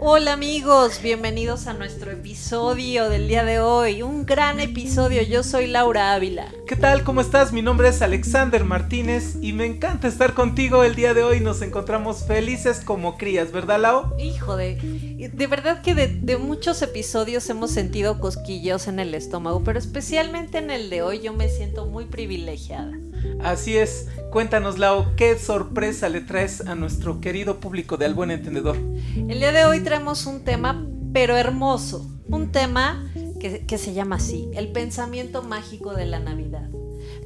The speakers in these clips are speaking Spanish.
Hola amigos, bienvenidos a nuestro episodio del día de hoy. Un gran episodio, yo soy Laura Ávila. ¿Qué tal? ¿Cómo estás? Mi nombre es Alexander Martínez y me encanta estar contigo el día de hoy. Nos encontramos felices como crías, ¿verdad, Lau? Hijo de... De verdad que de, de muchos episodios hemos sentido cosquillos en el estómago, pero especialmente en el de hoy yo me siento muy privilegiada. Así es. Cuéntanos, Lau, ¿qué sorpresa le traes a nuestro querido público de Al Buen Entendedor? El día de hoy traemos un tema, pero hermoso. Un tema que, que se llama así, el pensamiento mágico de la Navidad.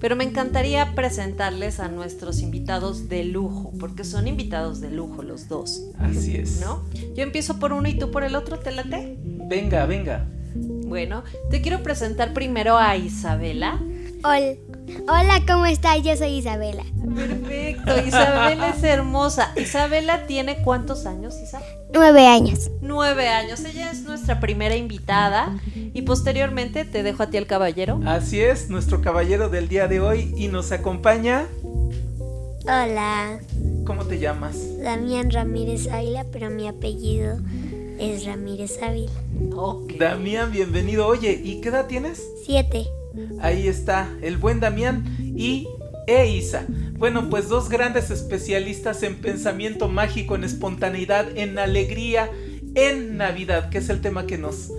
Pero me encantaría presentarles a nuestros invitados de lujo, porque son invitados de lujo los dos. Así es. ¿No? Yo empiezo por uno y tú por el otro, ¿te late? Venga, venga. Bueno, te quiero presentar primero a Isabela. Hola. Hola, ¿cómo estás? Yo soy Isabela. Perfecto, Isabela es hermosa. Isabela tiene cuántos años, Isa? Nueve años. Nueve años. Ella es nuestra primera invitada y posteriormente te dejo a ti el caballero. Así es, nuestro caballero del día de hoy y nos acompaña. Hola, ¿Cómo te llamas? Damián Ramírez Ávila, pero mi apellido es Ramírez Ávila. Ok. Damián, bienvenido. Oye, ¿y qué edad tienes? Siete. Ahí está, el buen Damián y e Isa. Bueno, pues dos grandes especialistas en pensamiento mágico, en espontaneidad, en alegría, en Navidad, que es el tema que nos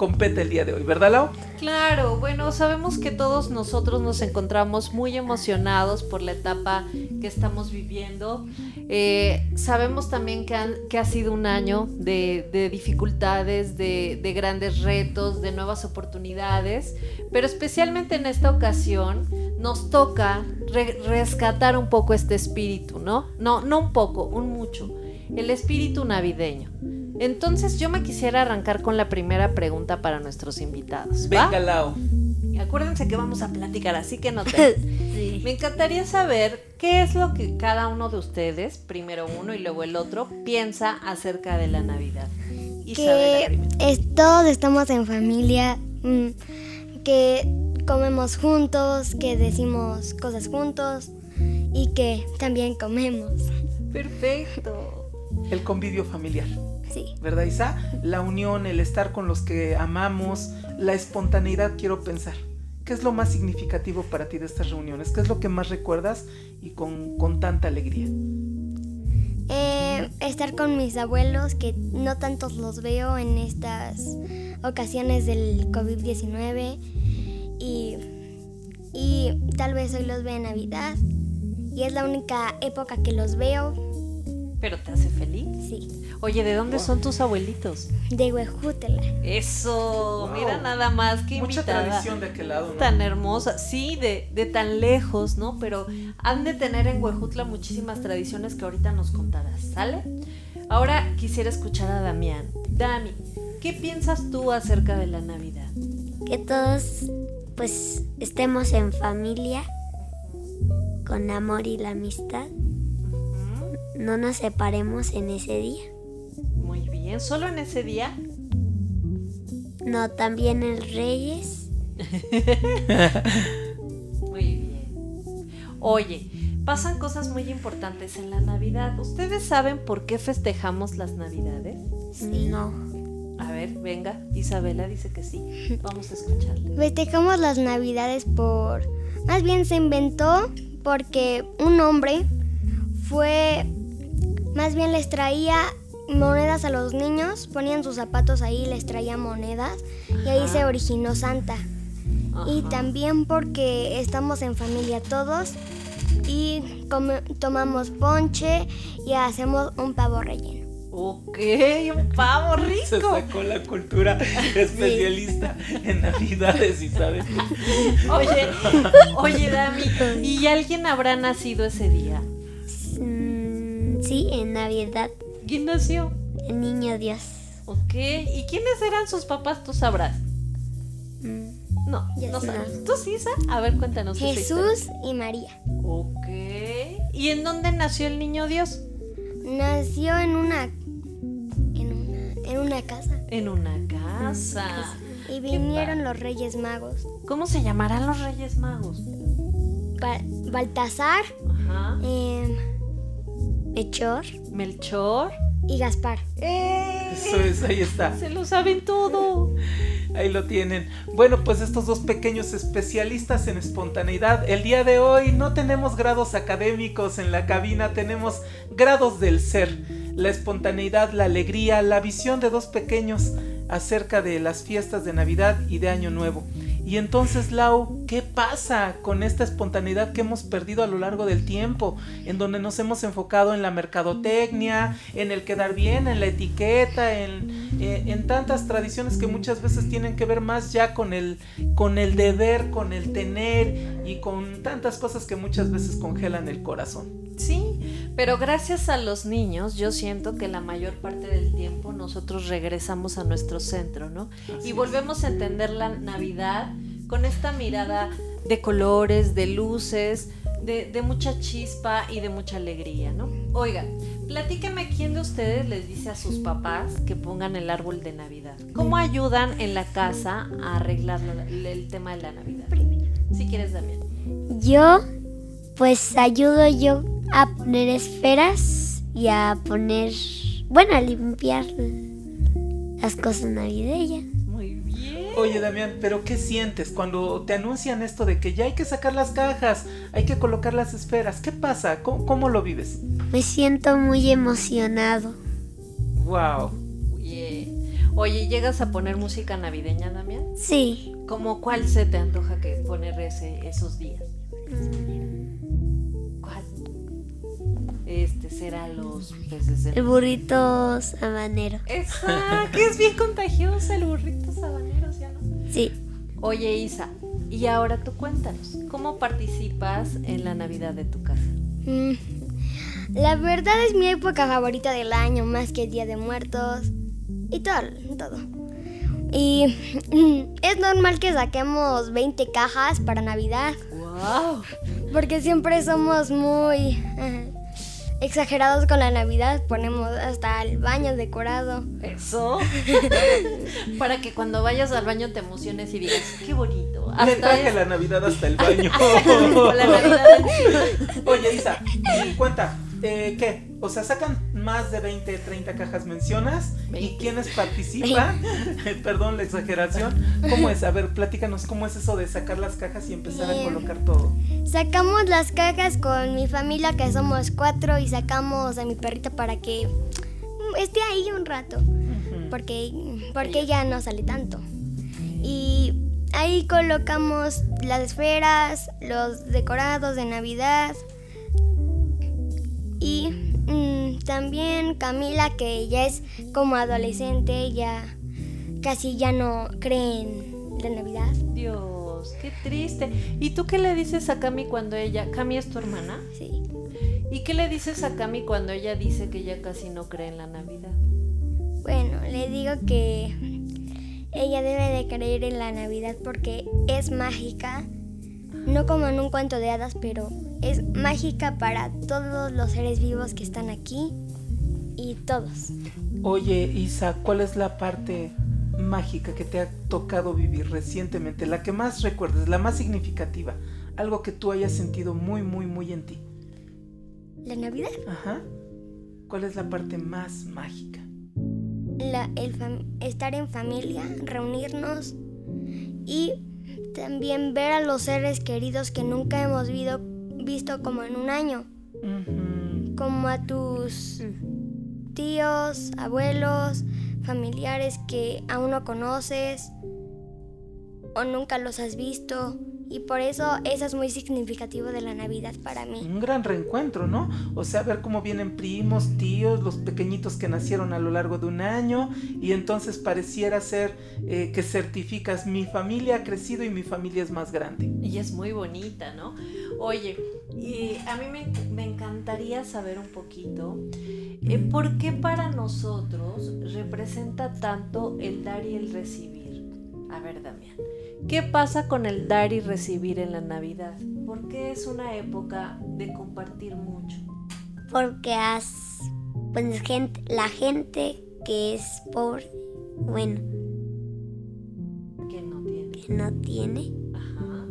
compete el día de hoy, ¿verdad, Lau? Claro, bueno, sabemos que todos nosotros nos encontramos muy emocionados por la etapa que estamos viviendo. Eh, sabemos también que, ha sido un año de, de dificultades, de, de grandes retos, de nuevas oportunidades, pero especialmente en esta ocasión nos toca re- rescatar un poco este espíritu, ¿no? No, no un poco, un mucho, el espíritu navideño. Entonces yo me quisiera arrancar con la primera pregunta para nuestros invitados. ¿va? Venga, Lau. Acuérdense que vamos a platicar, así que no te... Sí. Me encantaría saber qué es lo que cada uno de ustedes, primero uno y luego el otro, piensa acerca de la Navidad. Isabela Que es- todos estamos en familia, mm, que comemos juntos, que decimos cosas juntos y que también comemos. Perfecto. El convivio familiar. Sí. ¿verdad, Isa? La unión, el estar con los que amamos, la espontaneidad, quiero pensar. ¿Qué es lo más significativo para ti de estas reuniones? ¿Qué es lo que más recuerdas y con, con tanta alegría? Eh, estar con mis abuelos, que no tantos los veo en estas ocasiones del COVID-19 y, y tal vez hoy los vea en Navidad y es la única época que los veo, ¿Pero te hace feliz? sí, Oye, ¿de dónde son tus abuelitos? de Huejutla. Eso, Wow. mira nada más, qué Mucha invitada. tradición de aquel lado, ¿no? tan hermosa, sí, de, de tan lejos, ¿no? Pero han de tener en Huejutla muchísimas tradiciones que ahorita nos contarás, ¿sale? Ahora quisiera escuchar a Damián. Dami, ¿qué piensas tú acerca de la Navidad? Que todos pues estemos en familia, con amor y la amistad. No nos separemos en ese día. ¿Solo en ese día? No, también el Reyes. Muy bien. Oye, pasan cosas muy importantes en la Navidad. ¿Ustedes saben por qué festejamos las Navidades? No. A ver, venga, Isabela dice que sí. Vamos a escucharla. Festejamos las navidades por... Más bien se inventó porque un hombre fue... Más bien les traía monedas a los niños, ponían sus zapatos ahí, les traía monedas y ahí se originó Santa. Y también porque estamos en familia todos y come- tomamos ponche y hacemos un pavo relleno. Ok, un pavo Se rico. sacó la cultura especialista en Navidades, y sabes. Oye, oye, Dami, ¿y alguien habrá nacido ese día? Mm, sí, en Navidad. ¿Quién nació? El niño Dios. Ok, ¿y quiénes eran sus papás? Tú sabrás. Mm, No, no sabes. ¿Tú sí, Sa? A ver, cuéntanos. Jesús y María. Ok. ¿Y en dónde nació el niño Dios? Nació en una en una, en una casa En una casa. y vinieron los Reyes Magos. ¿Cómo se llamarán los Reyes Magos? Ba- Baltasar, Ajá. em, Melchor, Melchor, y Gaspar. Eso es, ahí está. Se lo saben todo. Ahí lo tienen. Bueno, pues estos dos pequeños especialistas en espontaneidad. El día de hoy no tenemos grados académicos en la cabina, tenemos grados del ser. La espontaneidad, la alegría, la visión de dos pequeños acerca de las fiestas de Navidad y de Año Nuevo. Y entonces, Lau, ¿qué pasa con esta espontaneidad que hemos perdido a lo largo del tiempo? En donde nos hemos enfocado en la mercadotecnia, en el quedar bien, en la etiqueta, en, eh, en tantas tradiciones que muchas veces tienen que ver más ya con el, con el deber, con el tener y con tantas cosas que muchas veces congelan el corazón. Sí, pero gracias a los niños yo siento que la mayor parte del tiempo nosotros regresamos a nuestro centro, ¿no? y volvemos a entender la Navidad con esta mirada de colores, de luces, de, de, mucha chispa y de mucha alegría, ¿no? Oiga, platíqueme quién de ustedes les dice a sus papás que pongan el árbol de Navidad. ¿Cómo ayudan en la casa a arreglar el tema de la Navidad? Si quieres, Damián. Yo, pues ayudo yo a poner esferas y a poner, bueno, a limpiar las cosas navideñas. Muy bien. Oye, Damián, pero ¿qué sientes cuando te anuncian esto de que ya hay que sacar las cajas, hay que colocar las esferas? ¿Qué pasa? ¿Cómo, cómo lo vives? Me siento muy emocionado. Wow. Bien. Oye, ¿llegas a poner música navideña, Damián? Sí. ¿Cómo cuál se te antoja que poner ese, esos días? ¿Cuál? Este será los peces de El burrito sabanero. Que es bien contagiosa el burrito sabanero, ¿ya no? Sí. Oye, Isa, y ahora tú cuéntanos, ¿cómo participas en la Navidad de tu casa? Mm, La verdad es mi época favorita del año, más que el Día de Muertos y todo, todo. Y es normal que saquemos 20 cajas para Navidad, ¡Wow! porque siempre somos muy exagerados con la Navidad. Ponemos hasta el baño decorado. Eso. Para que cuando vayas al baño te emociones y digas, qué bonito. Le Hasta traje es- la Navidad hasta el baño. la Navidad. Oye, Isa, cuenta, eh, ¿qué? O sea, sacan más de 20, 30 cajas mencionas. ¿Y quiénes participan? Perdón la exageración. ¿Cómo es? A ver, platícanos, ¿cómo es eso de sacar las cajas y empezar a colocar todo? Sacamos las cajas con mi familia, que somos cuatro, y sacamos a mi perrita para que esté ahí un rato. Porque, porque ella no sale tanto. Y ahí colocamos las esferas, los decorados de Navidad. Y mm, también Camila, que ya es como adolescente, ya casi ya no cree en la Navidad. Dios, qué triste. ¿Y tú qué le dices a Cami cuando ella, Cami es tu hermana? Sí. ¿Y qué le dices a Cami cuando ella dice que ella casi no cree en la Navidad? Bueno, le digo que ella debe de creer en la Navidad porque es mágica, no como en un cuento de hadas, pero es mágica para todos los seres vivos que están aquí y todos. Oye, Isa, ¿cuál es la parte mágica que te ha tocado vivir recientemente? La que más recuerdes, la más significativa. Algo que tú hayas sentido muy, muy, muy en ti. La Navidad, Ajá. ¿Cuál es la parte más mágica? la- el estar en familia, reunirnos y también ver a los seres queridos que nunca hemos vido- visto como en un año, como a tus tíos, abuelos, familiares que aún no conoces o nunca los has visto. Y por eso eso es muy significativo de la Navidad para mí. Un gran reencuentro, ¿no? O sea, ver cómo vienen primos, tíos, los pequeñitos que nacieron a lo largo de un año y entonces pareciera ser eh, que certificas mi familia ha crecido y mi familia es más grande. Y es muy bonita, ¿no? Oye, y a mí me, me encantaría saber un poquito eh, por qué para nosotros representa tanto el dar y el recibir. A ver, Damián, ¿qué pasa con el dar y recibir en la Navidad? ¿Por qué es una época de compartir mucho? Porque has, pues gente, la gente que es pobre, bueno, Que no tiene. que no tiene, Ajá.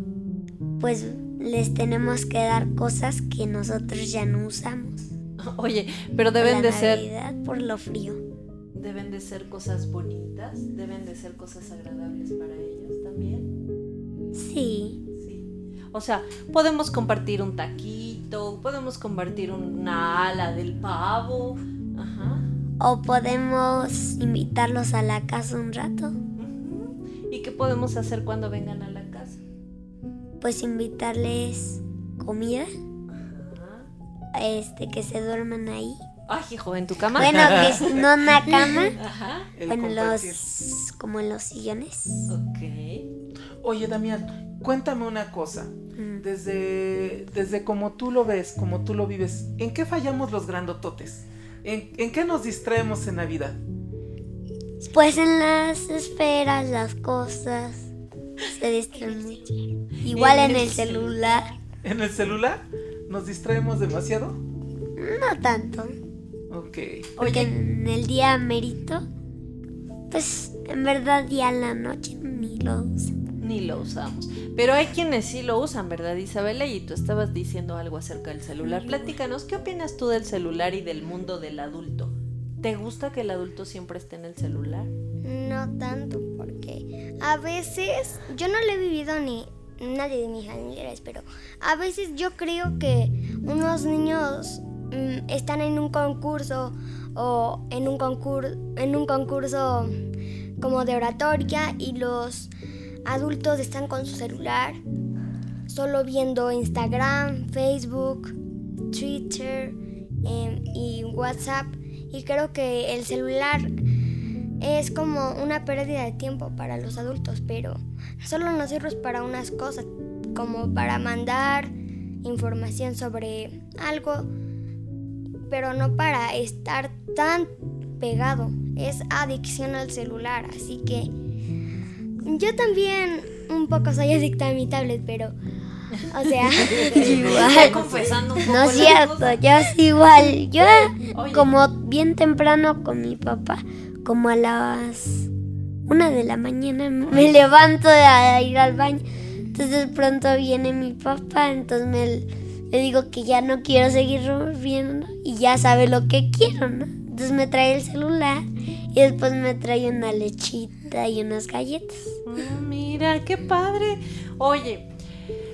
pues les tenemos que dar cosas que nosotros ya no usamos. Oye, pero deben la de ser Navidad por lo frío. deben de ser cosas bonitas, deben de ser cosas agradables para ellos también. Sí. Sí. O sea, podemos compartir un taquito, podemos compartir una ala del pavo. Ajá. O podemos invitarlos a la casa un rato. ¿Y qué podemos hacer cuando vengan a la? Pues invitarles comida. Ajá. Este, que se duerman ahí. Ay, hijo, en tu cama. Bueno, que es- no en la cama. Ajá. Bueno, compartir. los, como en los sillones. Ok. Oye, Damián, cuéntame una cosa. Mm. Desde, desde como tú lo ves, como tú lo vives, ¿en qué fallamos los grandototes? ¿En, en qué nos distraemos en Navidad? Pues en las esferas, las cosas. Se distraen mucho. Igual en el celular. ¿En el celular? ¿Nos distraemos demasiado? No tanto. Ok. Porque en el día merito, pues en verdad ya en la noche ni lo usan. Ni lo usamos. Pero hay quienes sí lo usan, ¿verdad, Isabela? Y tú estabas diciendo algo acerca del celular. Platícanos, ¿qué opinas tú del celular y del mundo del adulto? ¿Te gusta que el adulto siempre esté en el celular? No tanto, porque a veces yo no lo he vivido ni nadie de mis familiares, pero a veces yo creo que unos niños mm, están en un concurso o en un concurso en un concurso como de oratoria y los adultos están con su celular solo viendo Instagram, Facebook, Twitter em, y WhatsApp y creo que el celular es como una pérdida de tiempo para los adultos, pero solo nos sirve para unas cosas, como para mandar información sobre algo, pero no para estar tan pegado. Es adicción al celular, así que yo también un poco soy adicta a mi tablet, pero, o sea, igual. confesando un poco No es cierto, yo es igual. Yo Oye. como bien temprano con mi papá, como a las una de la mañana me levanto a ir al baño. Entonces de pronto viene mi papá, entonces me, le digo que ya no quiero seguir viendo y ya sabe lo que quiero, ¿no? Entonces me trae el celular y después me trae una lechita y unas galletas. Mm, Mira, qué padre. Oye,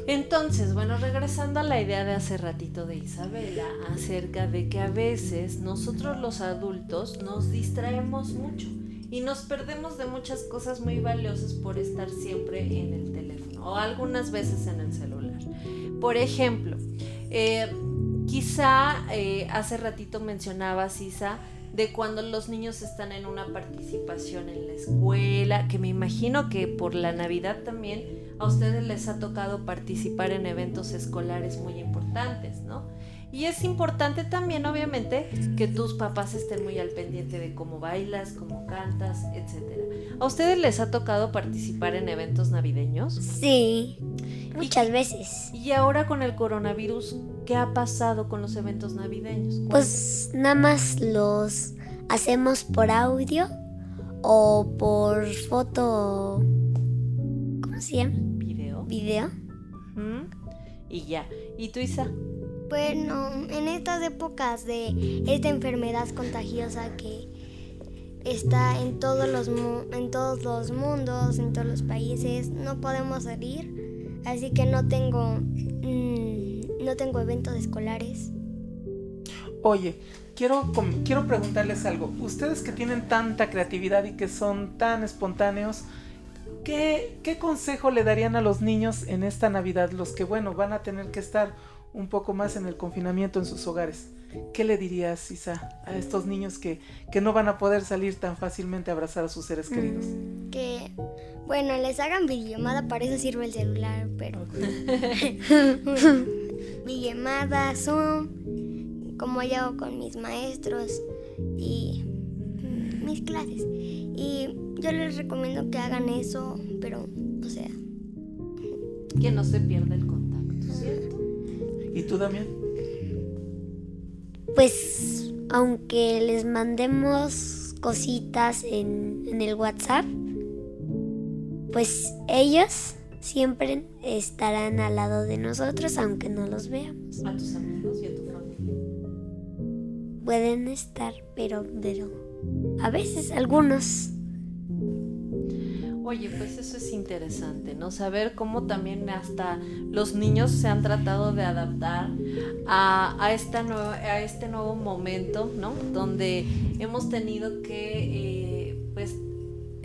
entonces, bueno, regresando a la idea de hace ratito de Isabela, acerca de que a veces nosotros los adultos nos distraemos mucho y nos perdemos de muchas cosas muy valiosas por estar siempre en el teléfono o algunas veces en el celular. Por ejemplo, eh, quizá eh, hace ratito mencionabas, Isa, de cuando los niños están en una participación en la escuela, que me imagino que por la Navidad también a ustedes les ha tocado participar en eventos escolares muy importantes, ¿no? Y es importante también, obviamente, que tus papás estén muy al pendiente de cómo bailas, cómo cantas, etc. ¿A ustedes les ha tocado participar en eventos navideños? Sí, muchas veces. Y ahora con el coronavirus, ¿qué ha pasado con los eventos navideños? Pues nada más los hacemos por audio o por foto. ¿Cómo se llama? video. Video. Y ya. ¿Y tú, Isa? Bueno, en estas épocas de esta enfermedad contagiosa que está en todos los mu- en todos los mundos, en todos los países, no podemos salir, así que no tengo mm, no tengo eventos escolares. Oye, quiero, quiero preguntarles algo. Ustedes que tienen tanta creatividad y que son tan espontáneos, ¿qué, ¿qué consejo le darían a los niños en esta Navidad? Los que, bueno, van a tener que estar un poco más en el confinamiento en sus hogares. ¿Qué le dirías, Isa, a estos niños que, que no van a poder salir tan fácilmente a abrazar a sus seres queridos? Que bueno, les hagan videollamada, para eso sirve el celular, pero videollamada, Zoom, como yo hago con mis maestros y mm, mis clases. Y yo les recomiendo que hagan eso, pero, o sea, Que no se pierda el contacto, ¿cierto? ¿Y tú, Damián? Pues aunque les mandemos cositas en, en el WhatsApp, pues ellos siempre estarán al lado de nosotros aunque no los veamos. A tus amigos y a tu familia. pueden estar, pero, pero a veces algunos. Oye, pues eso es interesante, ¿no? Saber cómo también hasta los niños se han tratado de adaptar a, a, esta nueva, a este nuevo momento, ¿no? Donde hemos tenido que, eh, pues,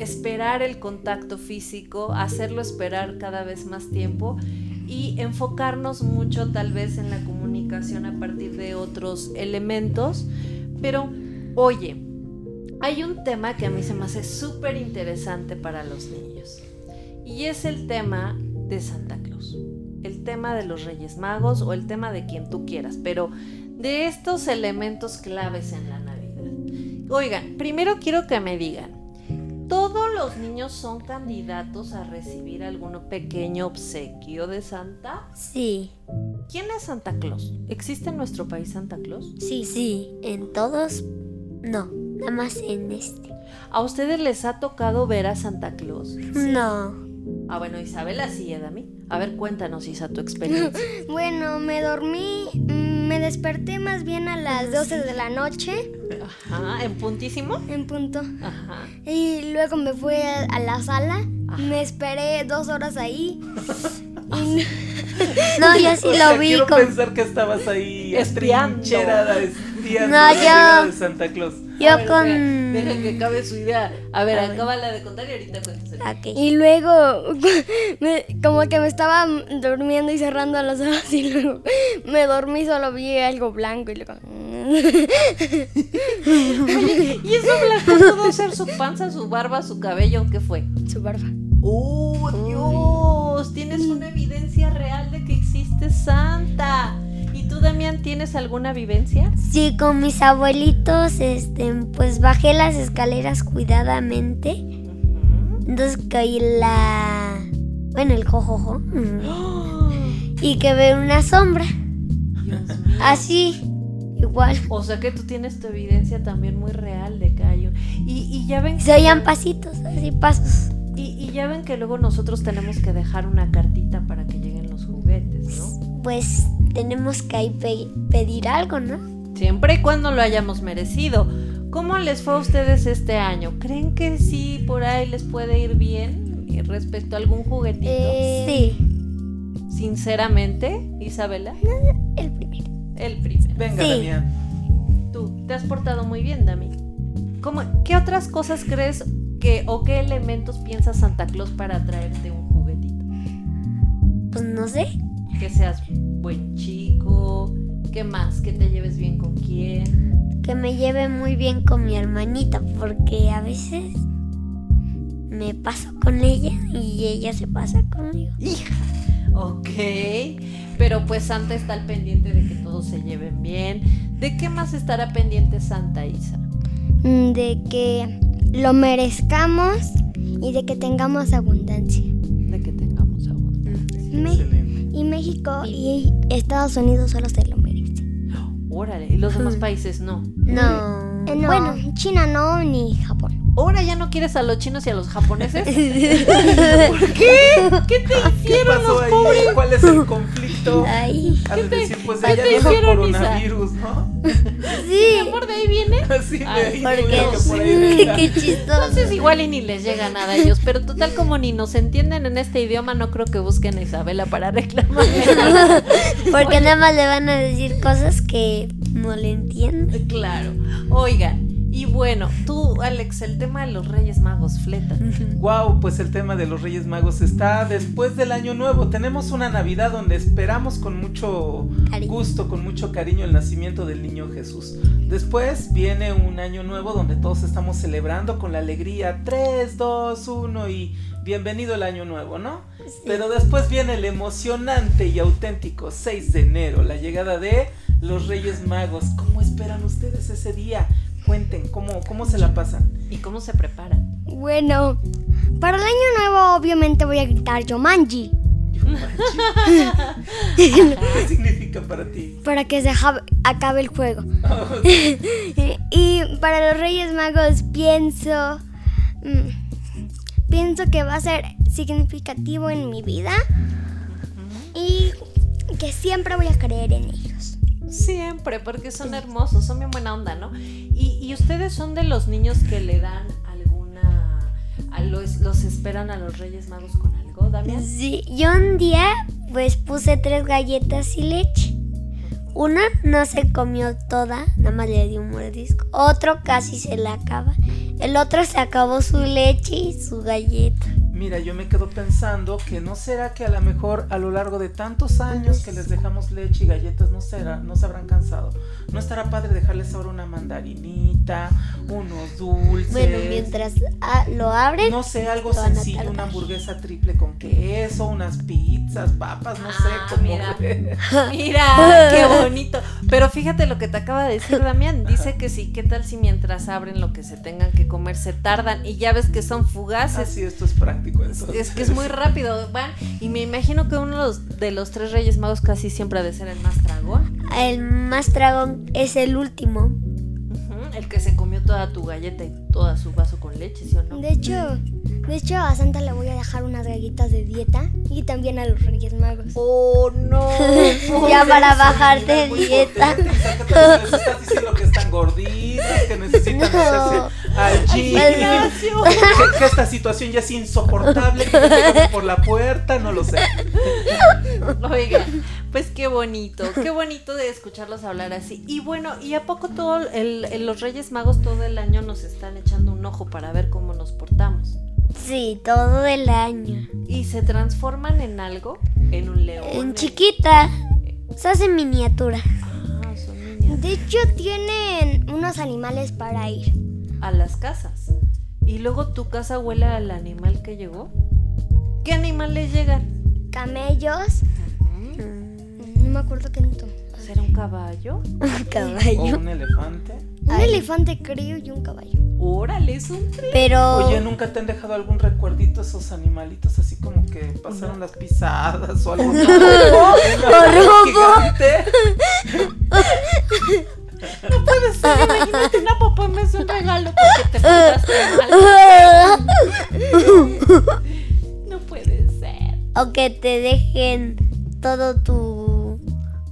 esperar el contacto físico, hacerlo esperar cada vez más tiempo y enfocarnos mucho tal vez en la comunicación a partir de otros elementos. Pero, oye, hay un tema que a mí se me hace súper interesante para los niños y es el tema de Santa Claus, el tema de los Reyes Magos o el tema de quien tú quieras, pero de estos elementos claves en la Navidad. Oigan, primero quiero que me digan, ¿todos los niños son candidatos a recibir algún pequeño obsequio de Santa? Sí. ¿Quién es Santa Claus? ¿Existe en nuestro país Santa Claus? Sí, sí. En todos, no. Nada más en este. ¿A ustedes les ha tocado ver a Santa Claus? No. Ah, bueno, Isabela sí, Edami. A ver, cuéntanos, Isa, tu experiencia. bueno, me dormí, me desperté más bien a las 12 de la noche. Ajá, ¿en puntísimo? En punto. Ajá. Y luego me fui a, a la sala, Ajá. me esperé dos horas ahí. y- No, yo sí O sea, lo vi quiero pensar que estabas ahí atrincherada, No, yo- llegada de Santa Claus. A Yo ver, con... Deja, deja que acabe su idea. A ver, acaba la de contar y ahorita cuentas. el- Ok. Y luego, me- como que me estaba durmiendo y cerrando los ojos y luego me dormí, solo vi algo blanco y luego... ¿Y eso blanco pudo ser su panza, su barba, su cabello? ¿Qué fue? Su barba. ¡Oh, Dios! Tienes una evidencia real de que existe Santa. ¿Y tú, Damián, tienes alguna vivencia? Sí, con mis abuelitos, este, pues bajé las escaleras cuidadamente. Entonces caí la... Bueno, el jojojo. Y que ve una sombra. Dios mío. Así, igual. O sea que tú tienes tu evidencia también muy real de que hay un... Y, y ya ven... Se oían pasitos, así pasos. Y, y ya ven que luego nosotros tenemos que dejar una cartita para que lleguen los juguetes, ¿no? Pues tenemos que ahí pe- pedir algo, ¿no? Siempre y cuando lo hayamos merecido. ¿Cómo les fue a ustedes este año? ¿Creen que sí por ahí les puede ir bien eh, respecto a algún juguetito? Eh, Sí, Sinceramente, Isabela, el primero. el primero. Venga, Sí. Damián. Tú, te has portado muy bien, Dami. ¿Cómo, ¿Qué otras cosas crees que o qué elementos piensa Santa Claus para traerte un juguetito? Pues no sé. Que seas buen chico, ¿qué más? Que te lleves bien con quién. Que me lleve muy bien con mi hermanita, porque a veces me paso con ella y ella se pasa conmigo. Hija. Ok, pero pues Santa está al pendiente de que todos se lleven bien. ¿De qué más estará pendiente Santa Isa? mm, De que lo merezcamos y de que tengamos abundancia. México y Estados Unidos solo se lo merecen. Órale, y los demás países no. No. Eh, no, Bueno, China no, ni Japón. ¿Ahora ya no quieres a los chinos y a los japoneses? ¿Por qué? ¿Qué te ¿Qué hicieron pasó los ahí? pobres? ¿Cuál es el conflicto? Ay, Has de decir, pues no es hicieron, coronavirus, ¿no? ¿Mi sí. amor de ahí viene? Así de ahí, Porque que por ahí venga. qué chistoso. Entonces igual y ni les llega nada a ellos, pero total como ni nos entienden en este idioma, no creo que busquen a Isabela para reclamar. Porque nada más le van a decir cosas que no le entienden. claro. Oigan, y bueno, tú, Alex, el tema de los Reyes Magos, fleta. Wow, pues el tema de los Reyes Magos está después del Año Nuevo. Tenemos una Navidad donde esperamos con mucho Cariño. gusto, con mucho cariño el nacimiento del niño Jesús. Después viene un Año Nuevo donde todos estamos celebrando con la alegría 3, 2, 1 y bienvenido el Año Nuevo, ¿no? Pero después viene el emocionante y auténtico 6 de enero, la llegada de los Reyes Magos. ¿Cómo esperan ustedes ese día? Cuenten, ¿cómo, cómo se la pasan? ¿Y cómo se preparan? Bueno, para el año nuevo obviamente voy a gritar Yomanji ¿Qué significa para ti? para que se acabe el juego. y para los Reyes Magos pienso mm, pienso que va a ser significativo en mi vida y que siempre voy a creer en ellos. Siempre, porque son hermosos, son bien buena onda, ¿no? Y, y ustedes son de los niños que le dan alguna. A los, los esperan a los Reyes Magos con algo, Damián. Sí, yo un día pues puse tres galletas y leche. Una no se comió toda, nada más le dio un mordisco. Otro casi se la acaba. El otro se acabó su leche y su galleta. Mira, yo me quedo pensando que no será que a lo mejor a lo largo de tantos años que les dejamos leche y galletas no será, no se habrán cansado. No estará padre dejarles ahora una mandarinita, unos dulces. Bueno, mientras ah, lo abren, No sé, algo sencillo, una hamburguesa triple con queso, unas pizzas, papas, no Ah, sé cómo. mira. Mira, qué bonito. Pero fíjate lo que te acaba de decir Damián. Dice que sí, ¿qué tal si mientras abren lo que se tengan que comer se tardan? Y ya ves que son fugaces. Así, esto es práctico entonces. Es que es muy rápido, van. Y me imagino que uno de los, de los tres Reyes Magos casi siempre ha de ser el más tragón. el más dragón es el último. El que se comió toda tu galleta y toda su vaso con leche, ¿sí o no? De hecho, de hecho a Santa le voy a dejar unas galletas de dieta y también a los Reyes Magos. Oh, no. Ya para bajar de dieta. potente, estás diciendo que están gorditas, que necesitan meterse al gym. Que, que esta situación ya es insoportable, que por la puerta, no lo sé. Oiga, pues qué bonito, qué bonito de escucharlos hablar así. Y bueno, ¿y a poco todo el, el- los Reyes Magos todo el año nos están echando un ojo para ver cómo nos portamos? Sí, todo el año. ¿Y se transforman en algo? ¿En un león? En chiquita. Se hace miniatura. Ah, son niñas. De hecho tienen unos animales para ir. A las casas. ¿Y luego tu casa huele al animal que llegó? ¿Qué animales llegan? Camellos. No me acuerdo qué no. ¿Será un caballo? Un O caballo. un elefante. Un elefante creo y un caballo. Órale, es un tren. Pero Oye, ¿nunca te han dejado algún recuerdito esos animalitos así como que pasaron las pisadas o algo? gigante. No puede ser, imagínate una papá me hace un regalo porque te portaste mal. No puede ser. o que te dejen todo tu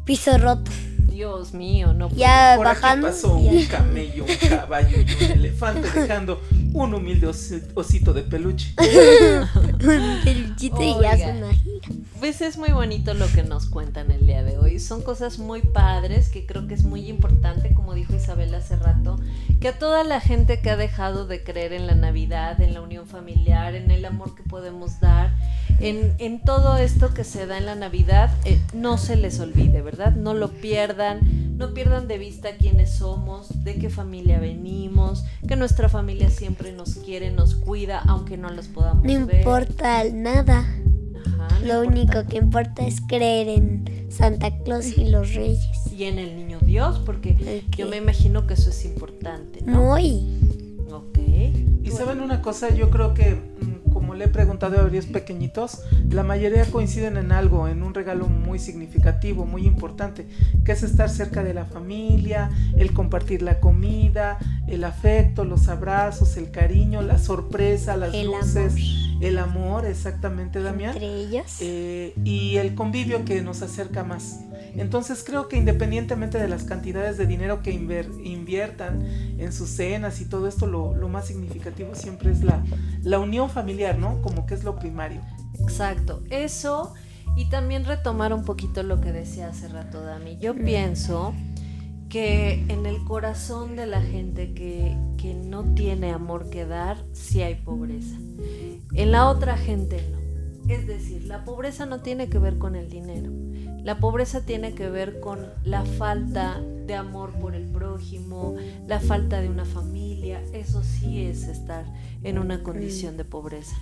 piso roto. Dios mío, no puede Ya Por aquí bajando. pasó ya. un camello, un caballo y un elefante dejando un humilde osi- osito de peluche. un peluchito y ya una gira. Pues es muy bonito lo que nos cuentan el día de hoy. Son cosas muy padres que creo que es muy importante, como dijo Isabel hace rato, que a toda la gente que ha dejado de creer en la Navidad, en la unión familiar, en el amor que podemos dar, en, en todo esto que se da en la Navidad, eh, no se les olvide, ¿verdad? No lo pierdan, no pierdan de vista quiénes somos, de qué familia venimos, que nuestra familia siempre nos quiere, nos cuida, aunque no los podamos No ver. importa nada. Lo único que importa es creer en Santa Claus y los Reyes. y en el niño Dios, porque yo me imagino que eso es importante, ¿no? Muy. Ok. Y saben una cosa, yo creo que mm, como le he preguntado a varios pequeñitos, la mayoría coinciden en algo, en un regalo muy significativo, muy importante, que es estar cerca de la familia, el compartir la comida, el afecto, los abrazos, el cariño, la sorpresa, las El luces, el amor, exactamente, Damián. Entre ellos. eh, y el convivio que nos acerca más. Entonces creo que independientemente de las cantidades de dinero que inver- inviertan en sus cenas y todo esto, lo, lo más significativo siempre es la, la unión familiar, ¿no? Como que es lo primario. Exacto. Eso y también retomar un poquito lo que decía hace rato Dami. Yo pienso que en el corazón de la gente que, que no tiene amor que dar, sí hay pobreza. En la otra gente no. Es decir, la pobreza no tiene que ver con el dinero. La pobreza tiene que ver con la falta de amor por el prójimo, la falta de una familia. Eso sí es estar en una condición de pobreza.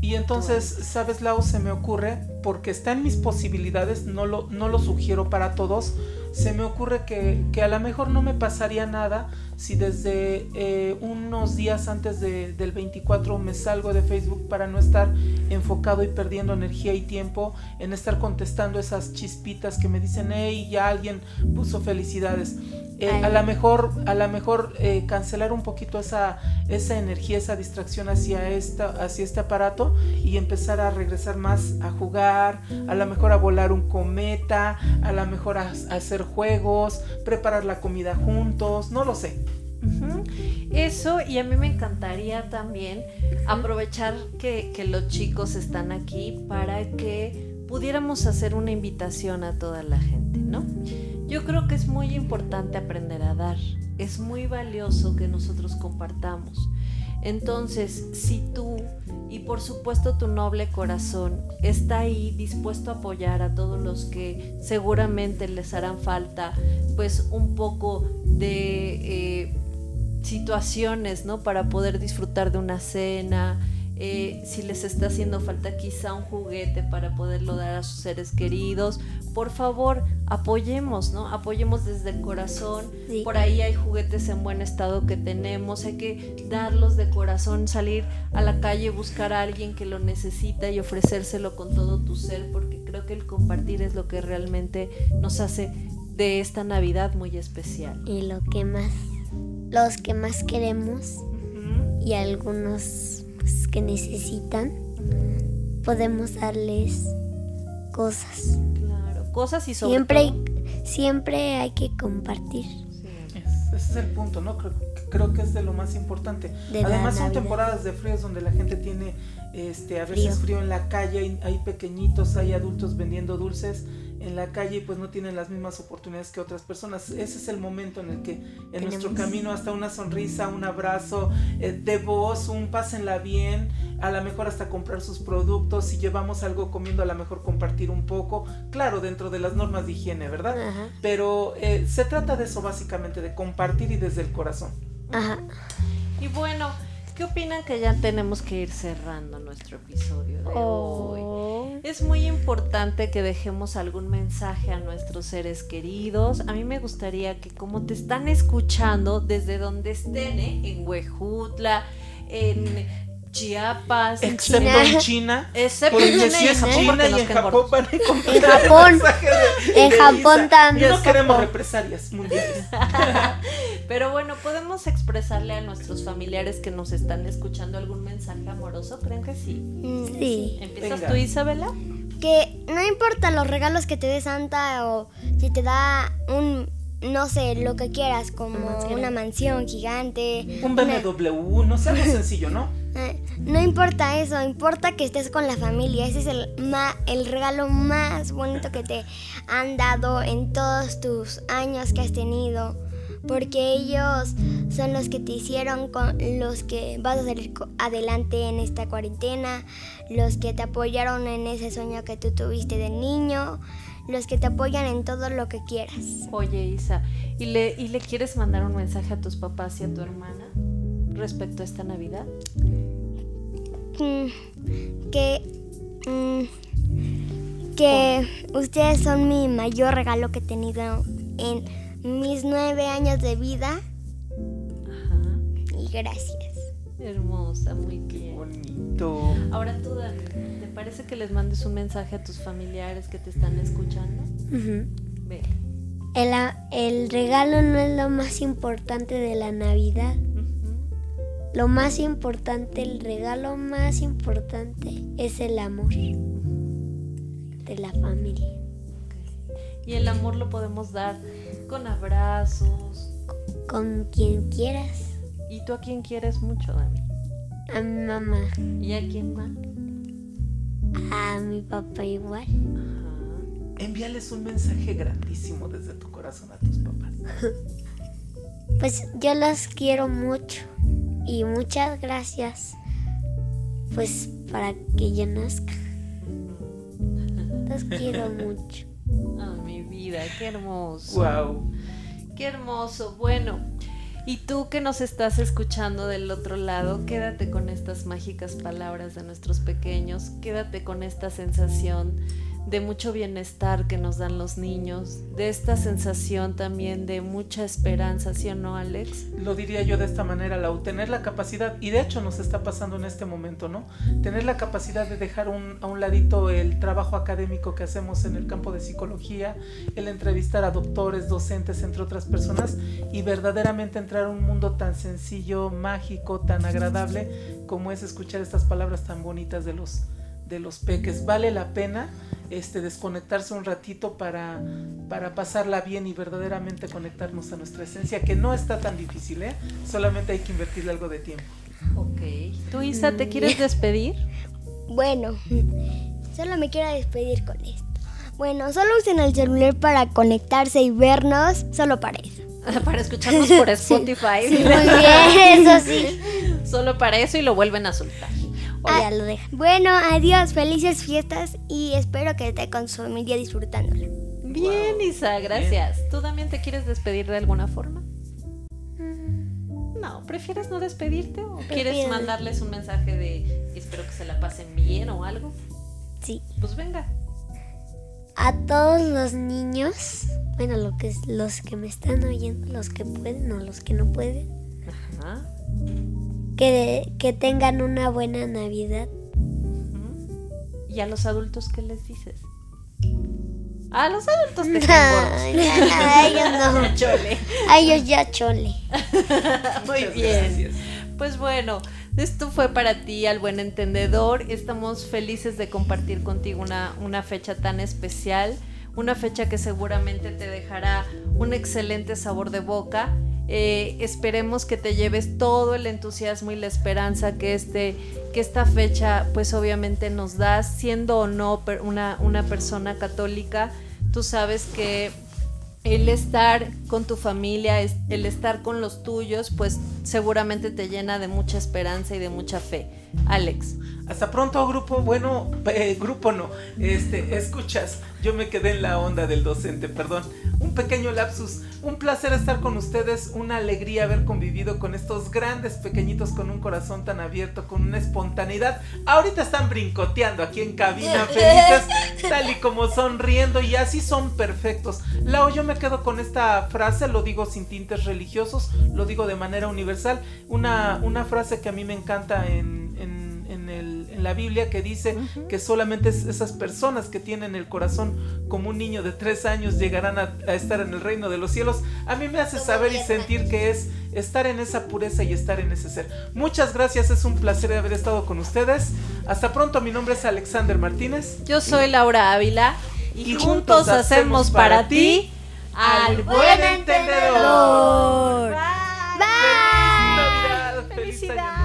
Y entonces, ¿sabes, Lau? Se me ocurre, porque está en mis posibilidades, no lo, no lo sugiero para todos, se me ocurre que, que a lo mejor no me pasaría nada si desde eh, unos días antes del 24 me salgo de Facebook para no estar enfocado y perdiendo energía y tiempo en estar contestando esas chispitas que me dicen, hey, ya alguien puso felicidades. Eh, a lo mejor, a la mejor eh, cancelar un poquito esa, esa energía, esa distracción hacia, esta, hacia este aparato y empezar a regresar más a jugar, a lo mejor a volar un cometa, a lo mejor a, hacer juegos, preparar la comida juntos, no lo sé. Eso, y a mí me encantaría también aprovechar que, que los chicos están aquí para que pudiéramos hacer una invitación a toda la gente, ¿no? Yo creo que es muy importante aprender a dar. Es muy valioso que nosotros compartamos. Entonces, si tú y por supuesto tu noble corazón está ahí dispuesto a apoyar a todos los que seguramente les harán falta pues un poco de eh, situaciones, ¿no? Para poder disfrutar de una cena, eh, si les está haciendo falta quizá un juguete para poderlo dar a sus seres queridos, por favor apoyemos, ¿no? Apoyemos desde el corazón. Por ahí hay juguetes en buen estado que tenemos, hay que darlos de corazón, salir a la calle, buscar a alguien que lo necesita y ofrecérselo con todo tu ser, porque creo que el compartir es lo que realmente nos hace de esta Navidad muy especial. Y lo que más, los que más queremos y algunos pues, que necesitan, podemos darles cosas. Claro, cosas y sobre siempre, siempre hay que compartir. ese es el punto, ¿no? Creo, creo, que es de lo más importante. Además son temporadas de fríos donde la gente tiene este a veces frío en la calle, hay pequeñitos, hay adultos vendiendo dulces en la calle pues no tienen las mismas oportunidades que otras personas. Ese es el momento en el que en nuestro camino hasta una sonrisa, un abrazo eh, de voz, un pásenla bien, a lo mejor hasta comprar sus productos, si llevamos algo comiendo a lo mejor compartir un poco, claro, dentro de las normas de higiene, ¿verdad? Pero eh, se trata de eso básicamente, de compartir y desde el corazón. Ajá. Y bueno, ¿Qué opinan que ya tenemos que ir cerrando nuestro episodio de hoy? Oh. Es muy importante que dejemos algún mensaje a nuestros seres queridos. A mí me gustaría que como te están escuchando desde donde estén, ¿eh? en Huejutla, en Chiapas, excepto en China, excepto en China, si es China y en Japón van a En Japón, en Japón también. No queremos represalias mundiales. Pero bueno, podemos expresarle a nuestros familiares que nos están escuchando algún mensaje amoroso, ¿creen que sí? Mm, sí. ¿Empiezas tú, Isabela? Que no importa los regalos que te dé Santa o si te da un no sé, lo que quieras, como una mansión gigante. Un BMW, no sé, algo sencillo, ¿no? Eh, no importa eso, importa que estés con la familia. Ese es el, el regalo más bonito que te han dado en todos tus años que has tenido. Porque ellos son los que te hicieron, con los que vas a salir adelante en esta cuarentena, los que te apoyaron en ese sueño que tú tuviste de niño, los que te apoyan en todo lo que quieras. Oye, Isa, ¿y le, ¿y le quieres mandar un mensaje a tus papás y a tu hermana respecto a esta Navidad? Mm, que mm, que ustedes son mi mayor regalo que he tenido en mis nueve años de vida. Ajá. Y gracias. Hermosa, muy bien. Bonito. Ahora tú, Dani, ¿te parece que les mandes un mensaje a tus familiares que te están escuchando? Ve. El, el regalo no es lo más importante de la Navidad. Lo más importante, el regalo más importante es el amor de la familia. Y el amor lo podemos dar con abrazos. Con quien quieras. ¿Y tú a quién quieres mucho, Dani? A mi mamá. ¿Y a quién más? A mi papá igual. Ajá. Envíales un mensaje grandísimo desde tu corazón a tus papás. pues yo los quiero mucho y muchas gracias pues para que yo nazca. Los quiero mucho. Vida, qué hermoso. Wow. Qué hermoso. Bueno, y tú que nos estás escuchando del otro lado, quédate con estas mágicas palabras de nuestros pequeños, quédate con esta sensación de mucho bienestar que nos dan los niños, de esta sensación también de mucha esperanza, ¿sí o no, Alex? Lo diría yo de esta manera, Lau, tener la capacidad, y de hecho nos está pasando en este momento, ¿no? Tener la capacidad de dejar a un ladito el trabajo académico que hacemos en el campo de psicología, el entrevistar a doctores, docentes, entre otras personas, y verdaderamente entrar a un mundo tan sencillo, mágico, tan agradable como es escuchar estas palabras tan bonitas de los de los peques. Vale la pena este, desconectarse un ratito para, para pasarla bien y verdaderamente conectarnos a nuestra esencia, que no está tan difícil, ¿eh? Solamente hay que invertirle algo de tiempo. Ok. ¿Tú, Isa, te quieres despedir? Bueno, solo me quiero despedir con esto. Bueno, solo usen el celular para conectarse y vernos, solo para eso. para escucharnos por Spotify. muy bien, eso sí. Solo para eso y lo vuelven a soltar. Ah, lo Bueno, adiós, felices fiestas y espero que esté con su familia disfrutándolo. Bien, Isa, gracias. ¿Tú también te quieres despedir de alguna forma? Mm. No, ¿prefieres no despedirte o quieres mandarles un mensaje de espero que se la pasen bien o algo? Sí. Pues venga. A todos los niños, bueno, lo que, los que me están oyendo, los que pueden o los que no pueden. Ajá que, que tengan una buena Navidad. ¿Y a los adultos qué les dices? A los adultos te no, a ellos no. chole. A ellos ya chole. Muy bien. Pues bueno, esto fue para ti, al buen entendedor. Estamos felices de compartir contigo una, una fecha tan especial, una fecha que seguramente te dejará un excelente sabor de boca eh, esperemos que te lleves todo el entusiasmo y la esperanza que, este, que esta fecha pues obviamente nos da, siendo o no una, una persona católica, tú sabes que el estar con tu familia, el estar con los tuyos, pues seguramente te llena de mucha esperanza y de mucha fe. Alex. Hasta pronto, grupo. Bueno, eh, grupo no. Este, escuchas, yo me quedé en la onda del docente, perdón. Un pequeño lapsus. Un placer estar con ustedes, una alegría haber convivido con estos grandes pequeñitos con un corazón tan abierto, con una espontaneidad. Ahorita están brincoteando aquí en cabina felices, tal y como sonriendo y así son perfectos. Lao, yo me quedo con esta frase, lo digo sin tintes religiosos, lo digo de manera universal. Una, una frase que a mí me encanta en, en la Biblia que dice que solamente esas personas que tienen el corazón como un niño de tres años llegarán a, estar en el reino de los cielos, a mí me hace saber y sentir que es estar en esa pureza y estar en ese ser. Muchas gracias, es un placer haber estado con ustedes. Hasta pronto, mi nombre es Alexander Martínez. Yo soy Laura Ávila y, juntos, hacemos para ti al buen entendedor. Bye. Bye.